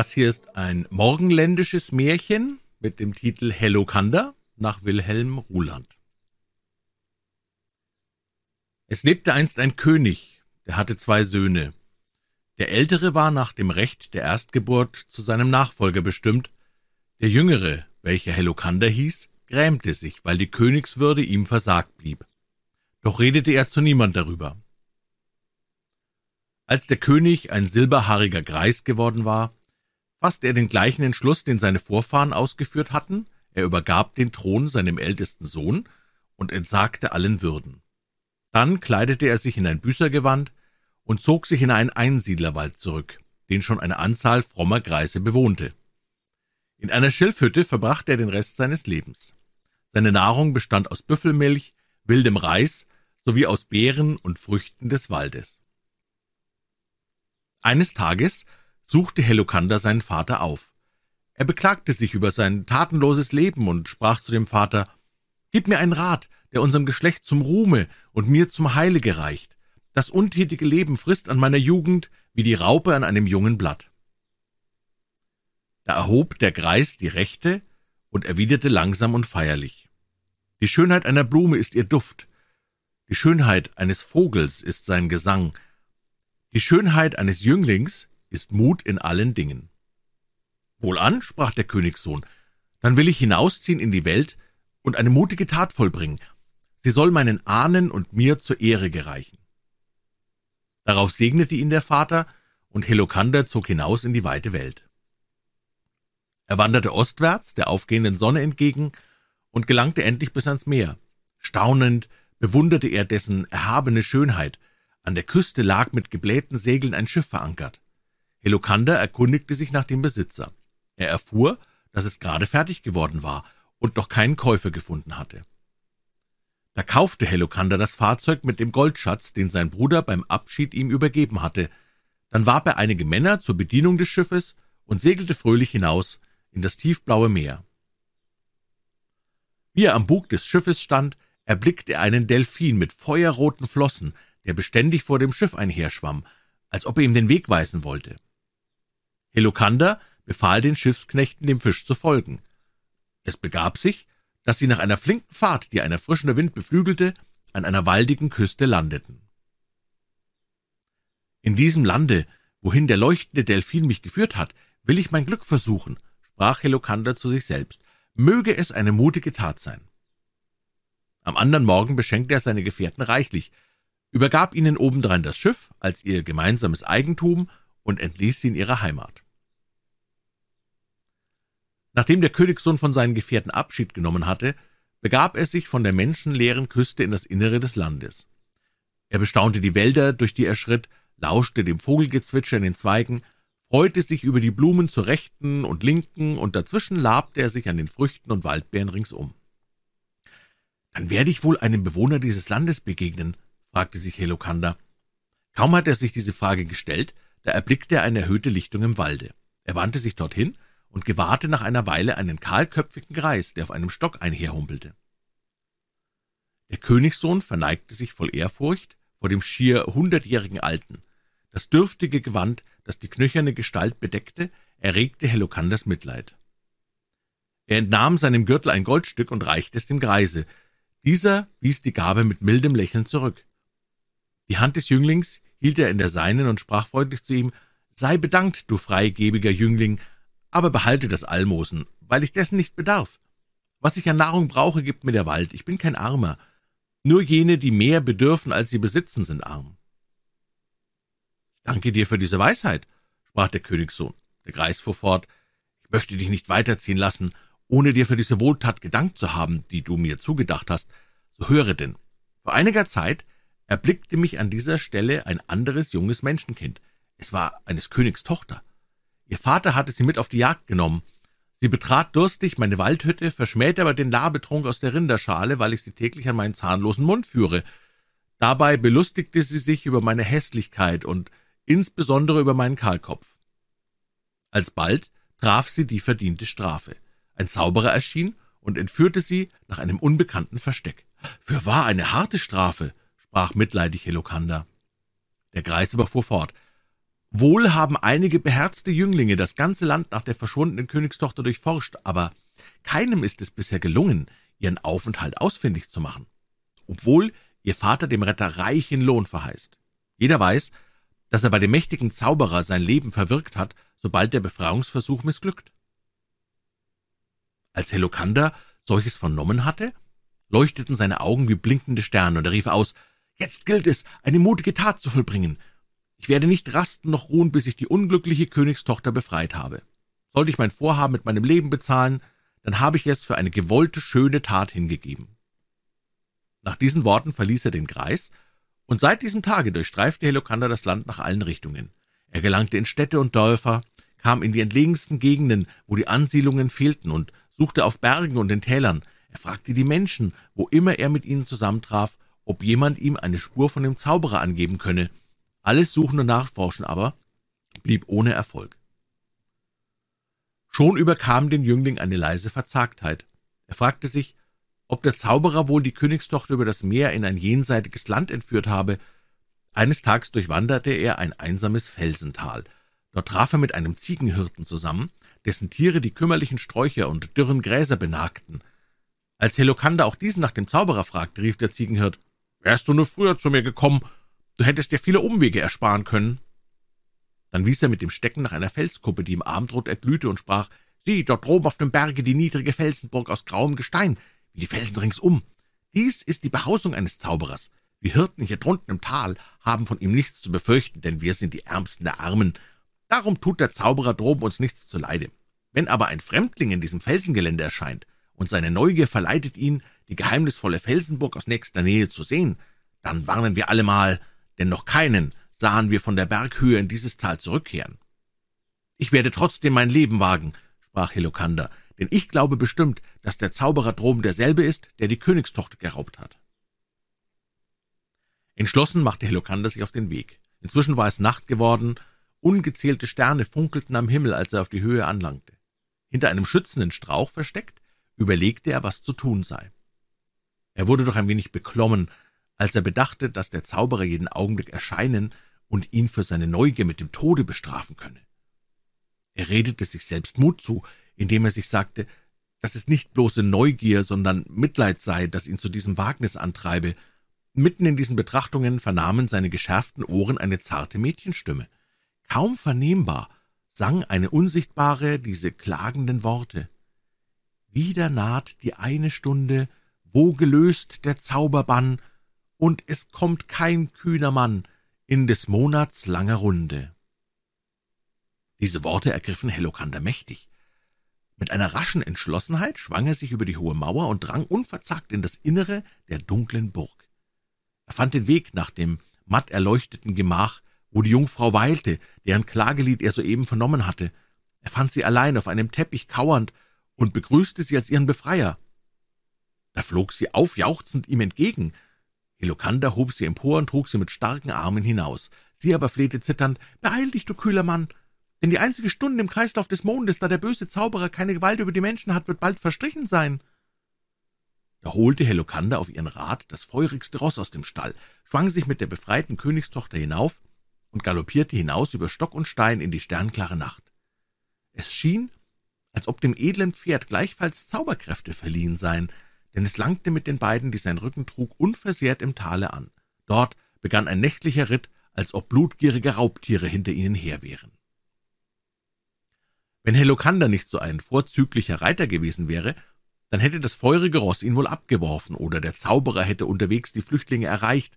Das hier ist ein morgenländisches Märchen mit dem Titel Hellokander nach Wilhelm Ruland. Es lebte einst ein König, der hatte zwei Söhne. Der ältere war nach dem Recht der Erstgeburt zu seinem Nachfolger bestimmt, der jüngere, welcher Hellokander hieß, grämte sich, weil die Königswürde ihm versagt blieb. Doch redete er zu niemand darüber. Als der König ein silberhaariger Greis geworden war, fasste er den gleichen Entschluss, den seine Vorfahren ausgeführt hatten, er übergab den Thron seinem ältesten Sohn und entsagte allen Würden. Dann kleidete er sich in ein Büßergewand und zog sich in einen Einsiedlerwald zurück, den schon eine Anzahl frommer Greise bewohnte. In einer Schilfhütte verbrachte er den Rest seines Lebens. Seine Nahrung bestand aus Büffelmilch, wildem Reis sowie aus Beeren und Früchten des Waldes. Eines Tages suchte Helokander seinen Vater auf. Er beklagte sich über sein tatenloses Leben und sprach zu dem Vater Gib mir einen Rat, der unserem Geschlecht zum Ruhme und mir zum Heile gereicht. Das untätige Leben frisst an meiner Jugend wie die Raupe an einem jungen Blatt. Da erhob der Greis die Rechte und erwiderte langsam und feierlich Die Schönheit einer Blume ist ihr Duft, die Schönheit eines Vogels ist sein Gesang, die Schönheit eines Jünglings ist Mut in allen Dingen. Wohlan, sprach der Königssohn, dann will ich hinausziehen in die Welt und eine mutige Tat vollbringen. Sie soll meinen Ahnen und mir zur Ehre gereichen. Darauf segnete ihn der Vater, und Helokander zog hinaus in die weite Welt. Er wanderte ostwärts der aufgehenden Sonne entgegen und gelangte endlich bis ans Meer. Staunend bewunderte er dessen erhabene Schönheit. An der Küste lag mit geblähten Segeln ein Schiff verankert. Helokander erkundigte sich nach dem Besitzer. Er erfuhr, dass es gerade fertig geworden war und noch keinen Käufer gefunden hatte. Da kaufte Helokander das Fahrzeug mit dem Goldschatz, den sein Bruder beim Abschied ihm übergeben hatte. Dann warb er einige Männer zur Bedienung des Schiffes und segelte fröhlich hinaus in das tiefblaue Meer. Wie er am Bug des Schiffes stand, erblickte er einen Delphin mit feuerroten Flossen, der beständig vor dem Schiff einherschwamm, als ob er ihm den Weg weisen wollte. Helokander befahl den Schiffsknechten, dem Fisch zu folgen. Es begab sich, dass sie nach einer flinken Fahrt, die ein erfrischender Wind beflügelte, an einer waldigen Küste landeten. In diesem Lande, wohin der leuchtende Delphin mich geführt hat, will ich mein Glück versuchen, sprach Helokander zu sich selbst. Möge es eine mutige Tat sein. Am anderen Morgen beschenkte er seine Gefährten reichlich, übergab ihnen obendrein das Schiff als ihr gemeinsames Eigentum und entließ sie in ihre Heimat. Nachdem der Königssohn von seinen Gefährten Abschied genommen hatte, begab er sich von der menschenleeren Küste in das Innere des Landes. Er bestaunte die Wälder, durch die er schritt, lauschte dem Vogelgezwitscher in den Zweigen, freute sich über die Blumen zur rechten und linken, und dazwischen labte er sich an den Früchten und Waldbeeren ringsum. Dann werde ich wohl einem Bewohner dieses Landes begegnen, fragte sich Helokander. Kaum hatte er sich diese Frage gestellt, da erblickte er eine erhöhte Lichtung im Walde. Er wandte sich dorthin und gewahrte nach einer Weile einen kahlköpfigen Greis, der auf einem Stock einherhumpelte. Der Königssohn verneigte sich voll Ehrfurcht vor dem schier hundertjährigen Alten. Das dürftige Gewand, das die knöcherne Gestalt bedeckte, erregte Helokanders Mitleid. Er entnahm seinem Gürtel ein Goldstück und reichte es dem Greise. Dieser wies die Gabe mit mildem Lächeln zurück. Die Hand des Jünglings hielt er in der seinen und sprach freundlich zu ihm, Sei bedankt, du freigebiger Jüngling, aber behalte das Almosen, weil ich dessen nicht bedarf. Was ich an Nahrung brauche, gibt mir der Wald, ich bin kein Armer. Nur jene, die mehr bedürfen, als sie besitzen, sind arm. Danke dir für diese Weisheit, sprach der Königssohn. Der Greis fuhr fort, ich möchte dich nicht weiterziehen lassen, ohne dir für diese Wohltat gedankt zu haben, die du mir zugedacht hast. So höre denn. Vor einiger Zeit erblickte mich an dieser Stelle ein anderes junges Menschenkind. Es war eines Königs Tochter. Ihr Vater hatte sie mit auf die Jagd genommen. Sie betrat durstig meine Waldhütte, verschmähte aber den Labetrunk aus der Rinderschale, weil ich sie täglich an meinen zahnlosen Mund führe. Dabei belustigte sie sich über meine Hässlichkeit und insbesondere über meinen Kahlkopf. Alsbald traf sie die verdiente Strafe. Ein Zauberer erschien und entführte sie nach einem unbekannten Versteck. Für wahr eine harte Strafe, sprach mitleidig Helokander. Der Greis aber fuhr fort. Wohl haben einige beherzte Jünglinge das ganze Land nach der verschwundenen Königstochter durchforscht, aber keinem ist es bisher gelungen, ihren Aufenthalt ausfindig zu machen, obwohl ihr Vater dem Retter reichen Lohn verheißt. Jeder weiß, dass er bei dem mächtigen Zauberer sein Leben verwirkt hat, sobald der Befreiungsversuch missglückt. Als Helokander solches vernommen hatte, leuchteten seine Augen wie blinkende Sterne, und er rief aus, »Jetzt gilt es, eine mutige Tat zu vollbringen. Ich werde nicht rasten noch ruhen, bis ich die unglückliche Königstochter befreit habe. Sollte ich mein Vorhaben mit meinem Leben bezahlen, dann habe ich es für eine gewollte, schöne Tat hingegeben.« Nach diesen Worten verließ er den Kreis, und seit diesem Tage durchstreifte Helokander das Land nach allen Richtungen. Er gelangte in Städte und Dörfer, kam in die entlegensten Gegenden, wo die Ansiedlungen fehlten, und suchte auf Bergen und in Tälern. Er fragte die Menschen, wo immer er mit ihnen zusammentraf, ob jemand ihm eine Spur von dem Zauberer angeben könne. Alles Suchen und Nachforschen aber blieb ohne Erfolg. Schon überkam den Jüngling eine leise Verzagtheit. Er fragte sich, ob der Zauberer wohl die Königstochter über das Meer in ein jenseitiges Land entführt habe. Eines Tages durchwanderte er ein einsames Felsental. Dort traf er mit einem Ziegenhirten zusammen, dessen Tiere die kümmerlichen Sträucher und dürren Gräser benagten. Als Helokander auch diesen nach dem Zauberer fragte, rief der Ziegenhirt, »Wärst du nur früher zu mir gekommen, du hättest dir viele Umwege ersparen können.« Dann wies er mit dem Stecken nach einer Felskuppe, die im Abendrot erglühte, und sprach, »Sieh, dort droben auf dem Berge die niedrige Felsenburg aus grauem Gestein, wie die Felsen ringsum. Dies ist die Behausung eines Zauberers. Wir Hirten hier drunten im Tal haben von ihm nichts zu befürchten, denn wir sind die Ärmsten der Armen. Darum tut der Zauberer droben uns nichts zuleide. Wenn aber ein Fremdling in diesem Felsengelände erscheint und seine Neugier verleitet ihn, die geheimnisvolle Felsenburg aus nächster Nähe zu sehen, dann warnen wir allemal, denn noch keinen sahen wir von der Berghöhe in dieses Tal zurückkehren. Ich werde trotzdem mein Leben wagen, sprach Helokander, denn ich glaube bestimmt, dass der Zauberer droben derselbe ist, der die Königstochter geraubt hat. Entschlossen machte Helokander sich auf den Weg. Inzwischen war es Nacht geworden, ungezählte Sterne funkelten am Himmel, als er auf die Höhe anlangte. Hinter einem schützenden Strauch versteckt, überlegte er, was zu tun sei. Er wurde doch ein wenig beklommen, als er bedachte, dass der Zauberer jeden Augenblick erscheinen und ihn für seine Neugier mit dem Tode bestrafen könne. Er redete sich selbst Mut zu, indem er sich sagte, dass es nicht bloße Neugier, sondern Mitleid sei, das ihn zu diesem Wagnis antreibe. Mitten in diesen Betrachtungen vernahmen seine geschärften Ohren eine zarte Mädchenstimme. Kaum vernehmbar sang eine Unsichtbare diese klagenden Worte. Wieder naht die eine Stunde, wo gelöst der Zauberbann, und es kommt kein kühner Mann in des Monats langer Runde. Diese Worte ergriffen Helokander mächtig. Mit einer raschen Entschlossenheit schwang er sich über die hohe Mauer und drang unverzagt in das Innere der dunklen Burg. Er fand den Weg nach dem matt erleuchteten Gemach, wo die Jungfrau weilte, deren Klagelied er soeben vernommen hatte. Er fand sie allein auf einem Teppich kauernd und begrüßte sie als ihren Befreier. Da flog sie aufjauchzend ihm entgegen. Helokander hob sie empor und trug sie mit starken Armen hinaus. Sie aber flehte zitternd, »Beeil dich, du kühler Mann! denn die einzige Stunde im Kreislauf des Mondes, da der böse Zauberer keine Gewalt über die Menschen hat, wird bald verstrichen sein.« Da holte Helokander auf ihren Rat das feurigste Ross aus dem Stall, schwang sich mit der befreiten Königstochter hinauf und galoppierte hinaus über Stock und Stein in die sternklare Nacht. Es schien, als ob dem edlen Pferd gleichfalls Zauberkräfte verliehen seien, denn es langte mit den beiden, die sein Rücken trug, unversehrt im Tale an. Dort begann ein nächtlicher Ritt, als ob blutgierige Raubtiere hinter ihnen her wären. Wenn Helokander nicht so ein vorzüglicher Reiter gewesen wäre, dann hätte das feurige Ross ihn wohl abgeworfen, oder der Zauberer hätte unterwegs die Flüchtlinge erreicht.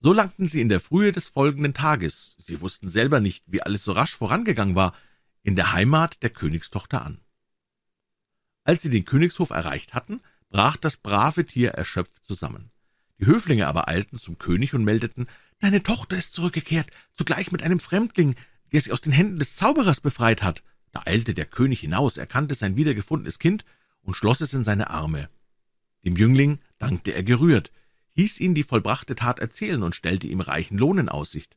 So langten sie in der Frühe des folgenden Tages, sie wussten selber nicht, wie alles so rasch vorangegangen war, in der Heimat der Königstochter an. Als sie den Königshof erreicht hatten, brach das brave Tier erschöpft zusammen. Die Höflinge aber eilten zum König und meldeten, »Deine Tochter ist zurückgekehrt, zugleich mit einem Fremdling, der sie aus den Händen des Zauberers befreit hat.« da eilte der König hinaus, erkannte sein wiedergefundenes Kind und schloss es in seine Arme. Dem Jüngling dankte er gerührt, hieß ihn die vollbrachte Tat erzählen und stellte ihm reichen Lohn in Aussicht.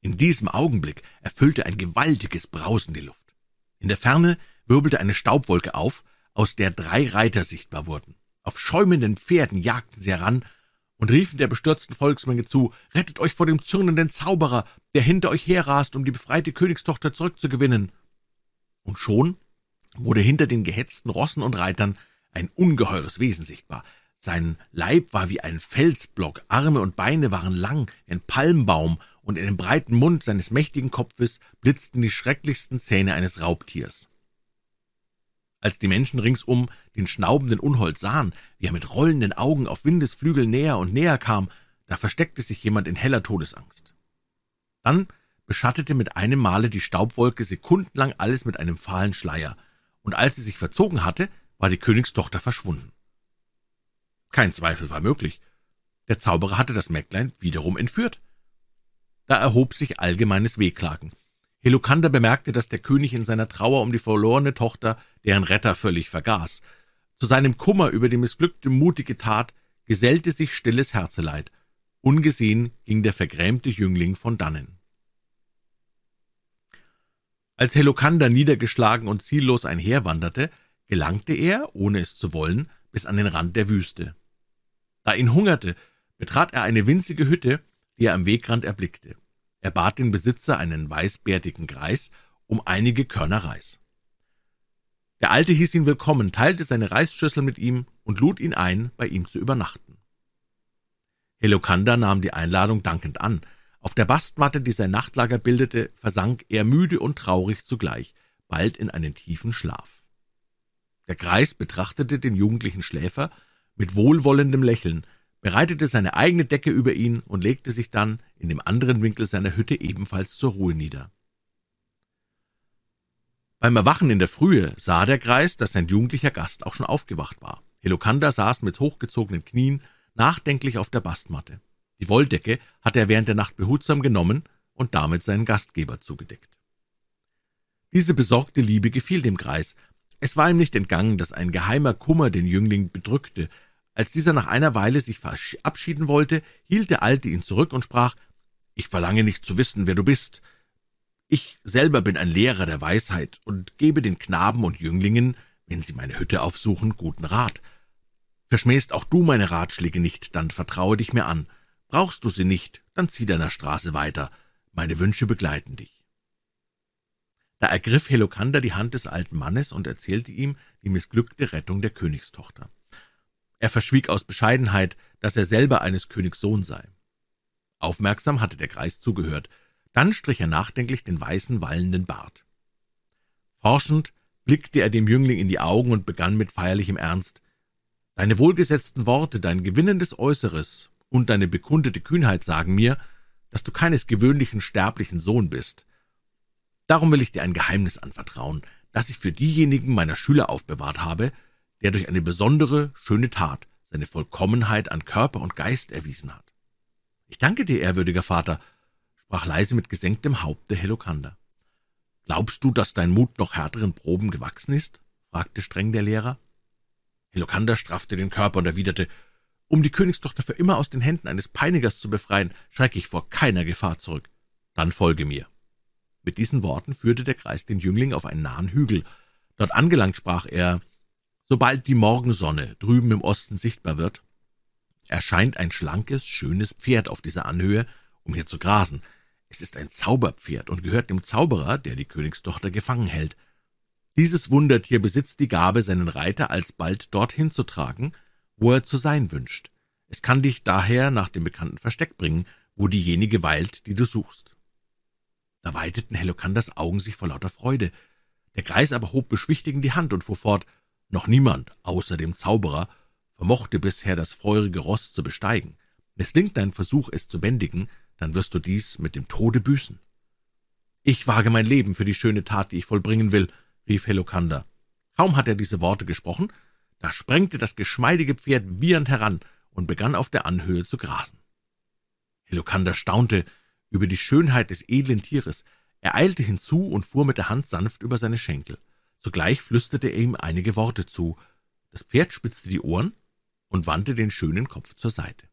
In diesem Augenblick erfüllte ein gewaltiges Brausen die Luft. In der Ferne wirbelte eine Staubwolke auf, aus der drei Reiter sichtbar wurden. Auf schäumenden Pferden jagten sie heran, und riefen der bestürzten Volksmenge zu, »Rettet euch vor dem zürnenden Zauberer, der hinter euch herrast, um die befreite Königstochter zurückzugewinnen!« Und schon wurde hinter den gehetzten Rossen und Reitern ein ungeheures Wesen sichtbar. Sein Leib war wie ein Felsblock, Arme und Beine waren lang wie ein Palmbaum, und in dem breiten Mund seines mächtigen Kopfes blitzten die schrecklichsten Zähne eines Raubtiers. Als die Menschen ringsum den schnaubenden Unhold sahen, wie er mit rollenden Augen auf Windesflügel näher und näher kam, da versteckte sich jemand in heller Todesangst. Dann beschattete mit einem Male die Staubwolke sekundenlang alles mit einem fahlen Schleier, und als sie sich verzogen hatte, war die Königstochter verschwunden. Kein Zweifel war möglich. Der Zauberer hatte das Mägdlein wiederum entführt. Da erhob sich allgemeines Wehklagen. Helokander bemerkte, dass der König in seiner Trauer um die verlorene Tochter deren Retter völlig vergaß. Zu seinem Kummer über die missglückte mutige Tat gesellte sich stilles Herzeleid. Ungesehen ging der vergrämte Jüngling von dannen. Als Helokander niedergeschlagen und ziellos einherwanderte, gelangte er, ohne es zu wollen, bis an den Rand der Wüste. Da ihn hungerte, betrat er eine winzige Hütte, die er am Wegrand erblickte. Er bat den Besitzer, einen weißbärtigen Greis, um einige Körner Reis. Der Alte hieß ihn willkommen, teilte seine Reisschüssel mit ihm und lud ihn ein, bei ihm zu übernachten. Helokander nahm die Einladung dankend an. Auf der Bastmatte, die sein Nachtlager bildete, versank er müde und traurig zugleich, bald in einen tiefen Schlaf. Der Greis betrachtete den jugendlichen Schläfer mit wohlwollendem Lächeln, bereitete seine eigene Decke über ihn und legte sich dann in dem anderen Winkel seiner Hütte ebenfalls zur Ruhe nieder. Beim Erwachen in der Frühe sah der Greis, dass sein jugendlicher Gast auch schon aufgewacht war. Helokander saß mit hochgezogenen Knien nachdenklich auf der Bastmatte. Die Wolldecke hatte er während der Nacht behutsam genommen und damit seinen Gastgeber zugedeckt. Diese besorgte Liebe gefiel dem Greis. Es war ihm nicht entgangen, dass ein geheimer Kummer den Jüngling bedrückte, als dieser nach einer Weile sich verabschieden wollte, hielt der Alte ihn zurück und sprach, »Ich verlange nicht zu wissen, wer du bist. Ich selber bin ein Lehrer der Weisheit und gebe den Knaben und Jünglingen, wenn sie meine Hütte aufsuchen, guten Rat. Verschmähst auch du meine Ratschläge nicht, dann vertraue dich mir an. Brauchst du sie nicht, dann zieh deiner Straße weiter. Meine Wünsche begleiten dich.« Da ergriff Helokander die Hand des alten Mannes und erzählte ihm die missglückte Rettung der Königstochter. Er verschwieg aus Bescheidenheit, dass er selber eines Königs Sohn sei. Aufmerksam hatte der Greis zugehört, dann strich er nachdenklich den weißen, wallenden Bart. Forschend blickte er dem Jüngling in die Augen und begann mit feierlichem Ernst Deine wohlgesetzten Worte, dein gewinnendes Äußeres und deine bekundete Kühnheit sagen mir, dass du keines gewöhnlichen sterblichen Sohn bist. Darum will ich dir ein Geheimnis anvertrauen, das ich für diejenigen meiner Schüler aufbewahrt habe, der durch eine besondere, schöne Tat seine Vollkommenheit an Körper und Geist erwiesen hat. Ich danke dir, ehrwürdiger Vater, sprach leise mit gesenktem Haupte Helokander. Glaubst du, dass dein Mut noch härteren Proben gewachsen ist? fragte streng der Lehrer. Helokander straffte den Körper und erwiderte, um die Königstochter für immer aus den Händen eines Peinigers zu befreien, schrecke ich vor keiner Gefahr zurück. Dann folge mir. Mit diesen Worten führte der Kreis den Jüngling auf einen nahen Hügel. Dort angelangt sprach er, Sobald die Morgensonne drüben im Osten sichtbar wird, erscheint ein schlankes, schönes Pferd auf dieser Anhöhe, um hier zu grasen. Es ist ein Zauberpferd und gehört dem Zauberer, der die Königstochter gefangen hält. Dieses Wundertier besitzt die Gabe, seinen Reiter alsbald dorthin zu tragen, wo er zu sein wünscht. Es kann dich daher nach dem bekannten Versteck bringen, wo diejenige weilt, die du suchst. Da weiteten Helokanders Augen sich vor lauter Freude. Der Greis aber hob beschwichtigend die Hand und fuhr fort, noch niemand, außer dem Zauberer, vermochte bisher das feurige Ross zu besteigen. Misslingt dein Versuch, es zu bändigen, dann wirst du dies mit dem Tode büßen. Ich wage mein Leben für die schöne Tat, die ich vollbringen will, rief Helokander. Kaum hat er diese Worte gesprochen, da sprengte das geschmeidige Pferd wiehernd heran und begann auf der Anhöhe zu grasen. Helokander staunte über die Schönheit des edlen Tieres. Er eilte hinzu und fuhr mit der Hand sanft über seine Schenkel. Sogleich flüsterte er ihm einige Worte zu. Das Pferd spitzte die Ohren und wandte den schönen Kopf zur Seite.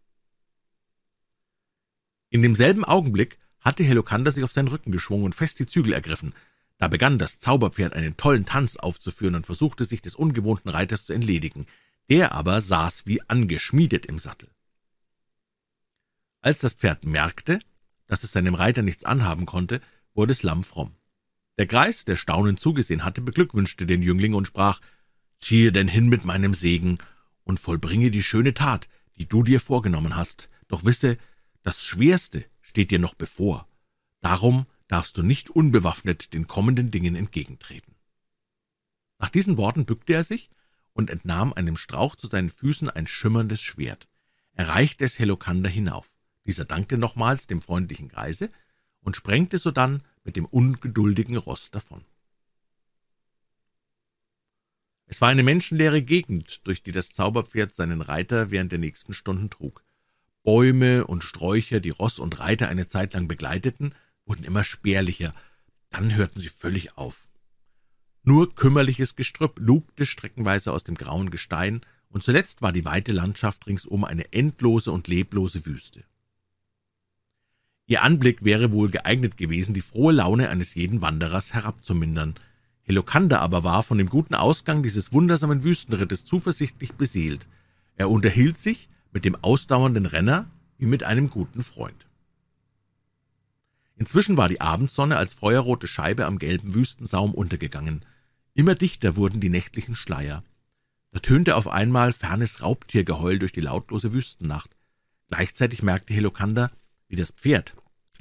In demselben Augenblick hatte Helokander sich auf seinen Rücken geschwungen und fest die Zügel ergriffen. Da begann das Zauberpferd einen tollen Tanz aufzuführen und versuchte sich des ungewohnten Reiters zu entledigen. Der aber saß wie angeschmiedet im Sattel. Als das Pferd merkte, dass es seinem Reiter nichts anhaben konnte, wurde es lammfromm. Der Greis, der staunend zugesehen hatte, beglückwünschte den Jüngling und sprach, »Ziehe denn hin mit meinem Segen und vollbringe die schöne Tat, die du dir vorgenommen hast. Doch wisse, das Schwerste steht dir noch bevor. Darum darfst du nicht unbewaffnet den kommenden Dingen entgegentreten.« Nach diesen Worten bückte er sich und entnahm einem Strauch zu seinen Füßen ein schimmerndes Schwert. Er reichte es Helokander hinauf. Dieser dankte nochmals dem freundlichen Greise und sprengte sodann mit dem ungeduldigen Ross davon. Es war eine menschenleere Gegend, durch die das Zauberpferd seinen Reiter während der nächsten Stunden trug. Bäume und Sträucher, die Ross und Reiter eine Zeit lang begleiteten, wurden immer spärlicher, dann hörten sie völlig auf. Nur kümmerliches Gestrüpp lugte streckenweise aus dem grauen Gestein, und zuletzt war die weite Landschaft ringsum eine endlose und leblose Wüste. Ihr Anblick wäre wohl geeignet gewesen, die frohe Laune eines jeden Wanderers herabzumindern. Helokander aber war von dem guten Ausgang dieses wundersamen Wüstenrittes zuversichtlich beseelt. Er unterhielt sich mit dem ausdauernden Renner wie mit einem guten Freund. Inzwischen war die Abendsonne als feuerrote Scheibe am gelben Wüstensaum untergegangen. Immer dichter wurden die nächtlichen Schleier. Da tönte auf einmal fernes Raubtiergeheul durch die lautlose Wüstennacht. Gleichzeitig merkte Helokander, wie das Pferd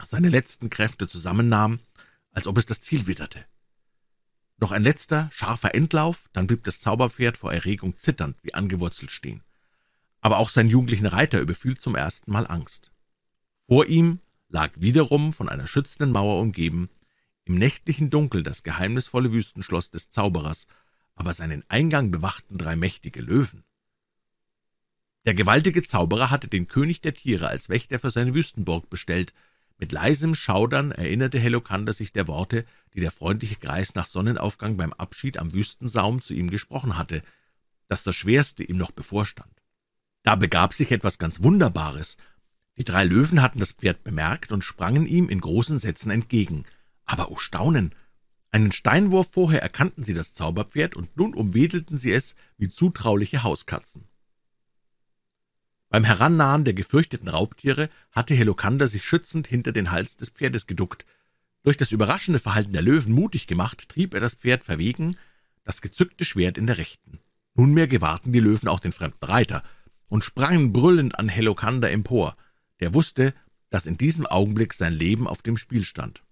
seine letzten Kräfte zusammennahm, als ob es das Ziel witterte. Noch ein letzter, scharfer Endlauf, dann blieb das Zauberpferd vor Erregung zitternd wie angewurzelt stehen. Aber auch sein jugendlichen Reiter überfiel zum ersten Mal Angst. Vor ihm lag wiederum von einer schützenden Mauer umgeben, im nächtlichen Dunkel das geheimnisvolle Wüstenschloss des Zauberers, aber seinen Eingang bewachten drei mächtige Löwen. Der gewaltige Zauberer hatte den König der Tiere als Wächter für seine Wüstenburg bestellt. Mit leisem Schaudern erinnerte Helokander sich der Worte, die der freundliche Greis nach Sonnenaufgang beim Abschied am Wüstensaum zu ihm gesprochen hatte, dass das Schwerste ihm noch bevorstand. Da begab sich etwas ganz Wunderbares. Die drei Löwen hatten das Pferd bemerkt und sprangen ihm in großen Sätzen entgegen. Aber, o oh Staunen! Einen Steinwurf vorher erkannten sie das Zauberpferd, und nun umwedelten sie es wie zutrauliche Hauskatzen. Beim Herannahen der gefürchteten Raubtiere hatte Helokander sich schützend hinter den Hals des Pferdes geduckt. Durch das überraschende Verhalten der Löwen mutig gemacht, trieb er das Pferd verwegen, das gezückte Schwert in der rechten. Nunmehr gewahrten die Löwen auch den fremden Reiter und sprangen brüllend an Helokander empor. Der wusste, dass in diesem Augenblick sein Leben auf dem Spiel stand.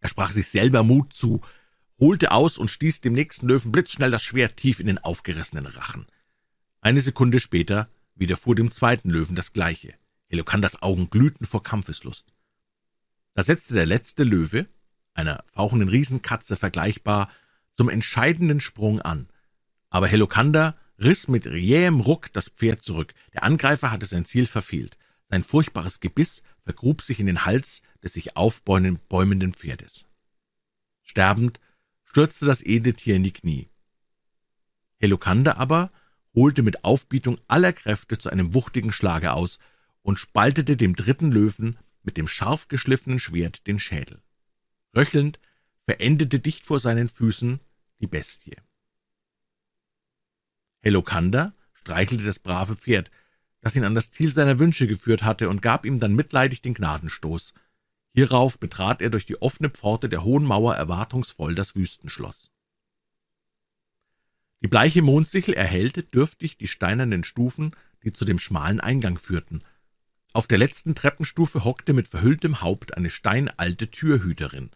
Er sprach sich selber Mut zu, holte aus und stieß dem nächsten Löwen blitzschnell das Schwert tief in den aufgerissenen Rachen. Eine Sekunde später widerfuhr dem zweiten Löwen das Gleiche. Helokanders Augen glühten vor Kampfeslust. Da setzte der letzte Löwe, einer fauchenden Riesenkatze vergleichbar, zum entscheidenden Sprung an. Aber Helokander riss mit jähem Ruck das Pferd zurück. Der Angreifer hatte sein Ziel verfehlt. Sein furchtbares Gebiss vergrub sich in den Hals des sich aufbäumenden Pferdes. Sterbend stürzte das edle Tier in die Knie. Helokander aber holte mit Aufbietung aller Kräfte zu einem wuchtigen Schlage aus und spaltete dem dritten Löwen mit dem scharf geschliffenen Schwert den Schädel. Röchelnd verendete dicht vor seinen Füßen die Bestie. Helokander streichelte das brave Pferd, das ihn an das Ziel seiner Wünsche geführt hatte, und gab ihm dann mitleidig den Gnadenstoß. Hierauf betrat er durch die offene Pforte der hohen Mauer erwartungsvoll das Wüstenschloss. Die bleiche Mondsichel erhellte dürftig die steinernen Stufen, die zu dem schmalen Eingang führten. Auf der letzten Treppenstufe hockte mit verhülltem Haupt eine steinalte Türhüterin.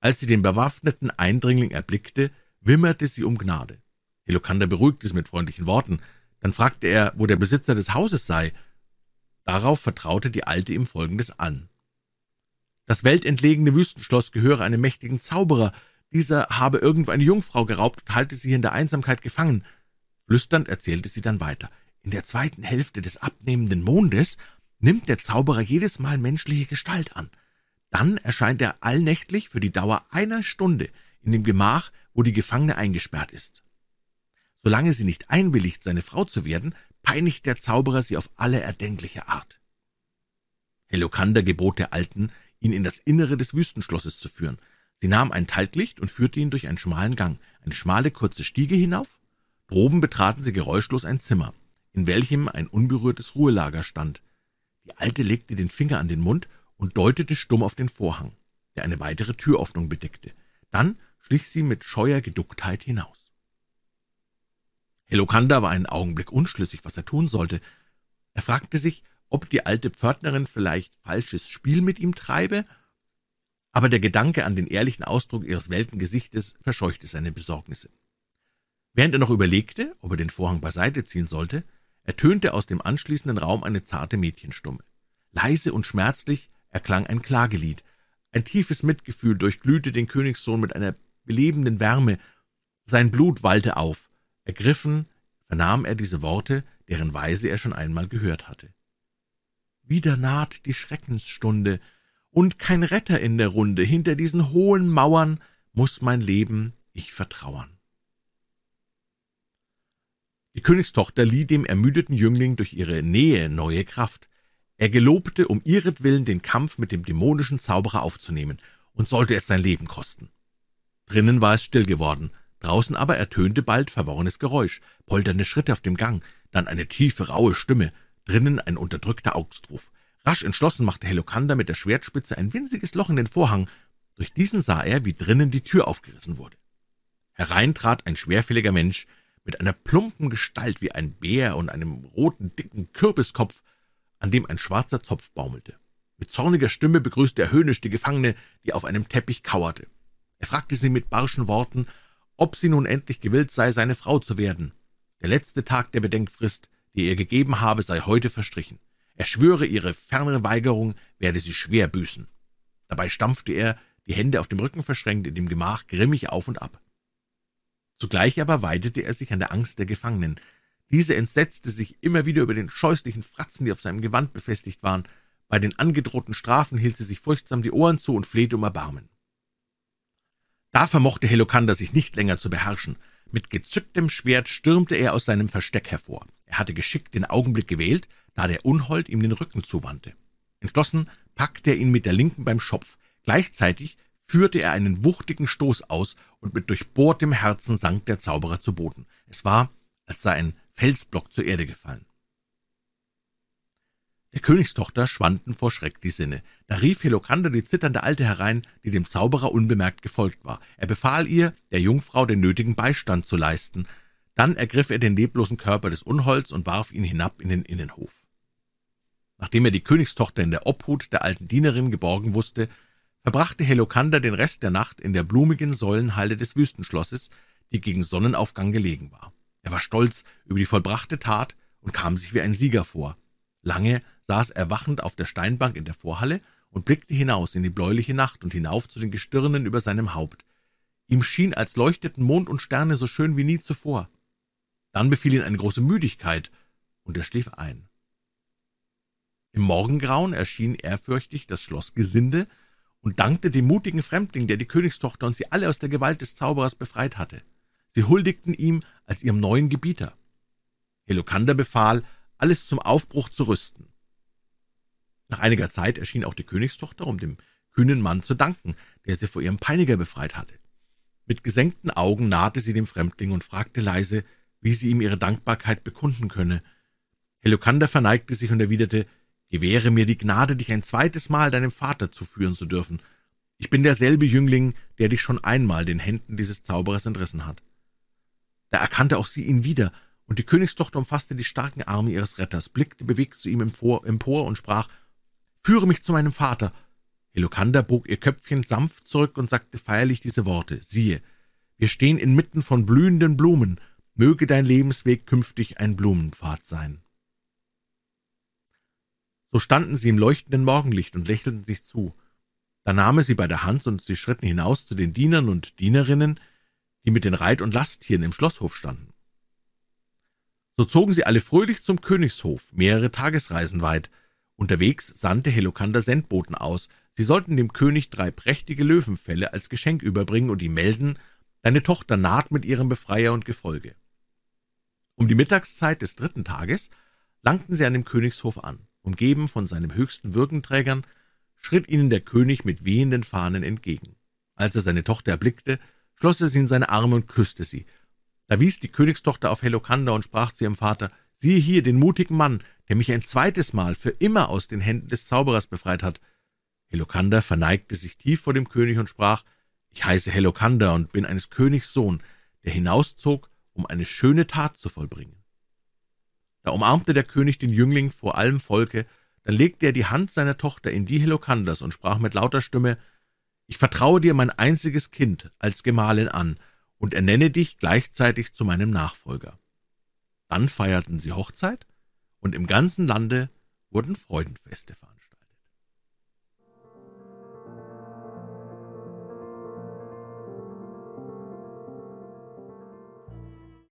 Als sie den bewaffneten Eindringling erblickte, wimmerte sie um Gnade. Helokander beruhigte sie mit freundlichen Worten. Dann fragte er, wo der Besitzer des Hauses sei. Darauf vertraute die Alte ihm Folgendes an. Das weltentlegene Wüstenschloss gehöre einem mächtigen Zauberer, dieser habe irgendwo eine Jungfrau geraubt und halte sie in der Einsamkeit gefangen. Flüsternd erzählte sie dann weiter. In der zweiten Hälfte des abnehmenden Mondes nimmt der Zauberer jedes Mal menschliche Gestalt an. Dann erscheint er allnächtlich für die Dauer einer Stunde in dem Gemach, wo die Gefangene eingesperrt ist. Solange sie nicht einwilligt, seine Frau zu werden, peinigt der Zauberer sie auf alle erdenkliche Art. Helokander gebot der Alten, ihn in das Innere des Wüstenschlosses zu führen. Sie nahm ein Talglicht und führte ihn durch einen schmalen Gang, eine schmale, kurze Stiege hinauf. Droben betraten sie geräuschlos ein Zimmer, in welchem ein unberührtes Ruhelager stand. Die Alte legte den Finger an den Mund und deutete stumm auf den Vorhang, der eine weitere Türöffnung bedeckte. Dann schlich sie mit scheuer Geducktheit hinaus. Helokander war einen Augenblick unschlüssig, was er tun sollte. Er fragte sich, ob die alte Pförtnerin vielleicht falsches Spiel mit ihm treibe, aber der Gedanke an den ehrlichen Ausdruck ihres welken Gesichtes verscheuchte seine Besorgnisse. Während er noch überlegte, ob er den Vorhang beiseite ziehen sollte, ertönte aus dem anschließenden Raum eine zarte Mädchenstumme. Leise und schmerzlich erklang ein Klagelied. Ein tiefes Mitgefühl durchglühte den Königssohn mit einer belebenden Wärme. Sein Blut wallte auf. Ergriffen vernahm er diese Worte, deren Weise er schon einmal gehört hatte. Wieder naht die Schreckensstunde, und kein Retter in der Runde, hinter diesen hohen Mauern muss mein Leben ich vertrauern. Die Königstochter lieh dem ermüdeten Jüngling durch ihre Nähe neue Kraft. Er gelobte, um ihretwillen den Kampf mit dem dämonischen Zauberer aufzunehmen, und sollte es sein Leben kosten. Drinnen war es still geworden, draußen aber ertönte bald verworrenes Geräusch, polternde Schritte auf dem Gang, dann eine tiefe, raue Stimme, drinnen ein unterdrückter Augstruf. Rasch entschlossen machte Helokander mit der Schwertspitze ein winziges Loch in den Vorhang. Durch diesen sah er, wie drinnen die Tür aufgerissen wurde. Herein trat ein schwerfälliger Mensch mit einer plumpen Gestalt wie ein Bär und einem roten, dicken Kürbiskopf, an dem ein schwarzer Zopf baumelte. Mit zorniger Stimme begrüßte er höhnisch die Gefangene, die auf einem Teppich kauerte. Er fragte sie mit barschen Worten, ob sie nun endlich gewillt sei, seine Frau zu werden. Der letzte Tag der Bedenkfrist, die er gegeben habe, sei heute verstrichen. Er schwöre, ihre fernere Weigerung werde sie schwer büßen. Dabei stampfte er, die Hände auf dem Rücken verschränkt, in dem Gemach grimmig auf und ab. Zugleich aber weidete er sich an der Angst der Gefangenen. Diese entsetzte sich immer wieder über den scheußlichen Fratzen, die auf seinem Gewand befestigt waren. Bei den angedrohten Strafen hielt sie sich furchtsam die Ohren zu und flehte um Erbarmen. Da vermochte Helokander sich nicht länger zu beherrschen. Mit gezücktem Schwert stürmte er aus seinem Versteck hervor. Er hatte geschickt den Augenblick gewählt, da der Unhold ihm den Rücken zuwandte. Entschlossen packte er ihn mit der Linken beim Schopf. Gleichzeitig führte er einen wuchtigen Stoß aus, und mit durchbohrtem Herzen sank der Zauberer zu Boden. Es war, als sei ein Felsblock zur Erde gefallen. Der Königstochter schwanden vor Schreck die Sinne. Da rief Helokander die zitternde Alte herein, die dem Zauberer unbemerkt gefolgt war. Er befahl ihr, der Jungfrau den nötigen Beistand zu leisten. Dann ergriff er den leblosen Körper des Unholds und warf ihn hinab in den Innenhof. Nachdem er die Königstochter in der Obhut der alten Dienerin geborgen wusste, verbrachte Helokander den Rest der Nacht in der blumigen Säulenhalle des Wüstenschlosses, die gegen Sonnenaufgang gelegen war. Er war stolz über die vollbrachte Tat und kam sich wie ein Sieger vor. Lange saß er wachend auf der Steinbank in der Vorhalle und blickte hinaus in die bläuliche Nacht und hinauf zu den Gestirnen über seinem Haupt. Ihm schien, als leuchteten Mond und Sterne so schön wie nie zuvor. Dann befiel ihn eine große Müdigkeit, und er schlief ein. Im Morgengrauen erschien ehrfürchtig das Schlossgesinde und dankte dem mutigen Fremdling, der die Königstochter und sie alle aus der Gewalt des Zauberers befreit hatte. Sie huldigten ihm als ihrem neuen Gebieter. Helokander befahl, alles zum Aufbruch zu rüsten. Nach einiger Zeit erschien auch die Königstochter, um dem kühnen Mann zu danken, der sie vor ihrem Peiniger befreit hatte. Mit gesenkten Augen nahte sie dem Fremdling und fragte leise, wie sie ihm ihre Dankbarkeit bekunden könne. Helokander verneigte sich und erwiderte, Gewähre mir die Gnade, dich ein zweites Mal deinem Vater zuführen zu dürfen. Ich bin derselbe Jüngling, der dich schon einmal den Händen dieses Zauberers entrissen hat. Da erkannte auch sie ihn wieder, und die Königstochter umfasste die starken Arme ihres Retters, blickte bewegt zu ihm empor, empor und sprach, »Führe mich zu meinem Vater!« Helokander bog ihr Köpfchen sanft zurück und sagte feierlich diese Worte, »Siehe, wir stehen inmitten von blühenden Blumen, möge dein Lebensweg künftig ein Blumenpfad sein.« So standen sie im leuchtenden Morgenlicht und lächelten sich zu. Da nahm er sie bei der Hand, und sie schritten hinaus zu den Dienern und Dienerinnen, die mit den Reit- und Lasttieren im Schlosshof standen. So zogen sie alle fröhlich zum Königshof, mehrere Tagesreisen weit. Unterwegs sandte Helokander Sendboten aus, sie sollten dem König drei prächtige Löwenfelle als Geschenk überbringen und ihm melden, deine Tochter naht mit ihrem Befreier und Gefolge. Um die Mittagszeit des dritten Tages langten sie an dem Königshof an. Umgeben von seinen höchsten Würgenträgern schritt ihnen der König mit wehenden Fahnen entgegen. Als er seine Tochter erblickte, schloss er sie in seine Arme und küsste sie. Da wies die Königstochter auf Helokander und sprach zu ihrem Vater, »Siehe hier den mutigen Mann, der mich ein zweites Mal für immer aus den Händen des Zauberers befreit hat. Helokander verneigte sich tief vor dem König und sprach, ich heiße Helokander und bin eines Königs Sohn, der hinauszog, um eine schöne Tat zu vollbringen. Da umarmte der König den Jüngling vor allem Volke, dann legte er die Hand seiner Tochter in die Helokanders und sprach mit lauter Stimme, ich vertraue dir mein einziges Kind als Gemahlin an und ernenne dich gleichzeitig zu meinem Nachfolger. Dann feierten sie Hochzeit, und im ganzen Lande wurden Freudenfeste veranstaltet.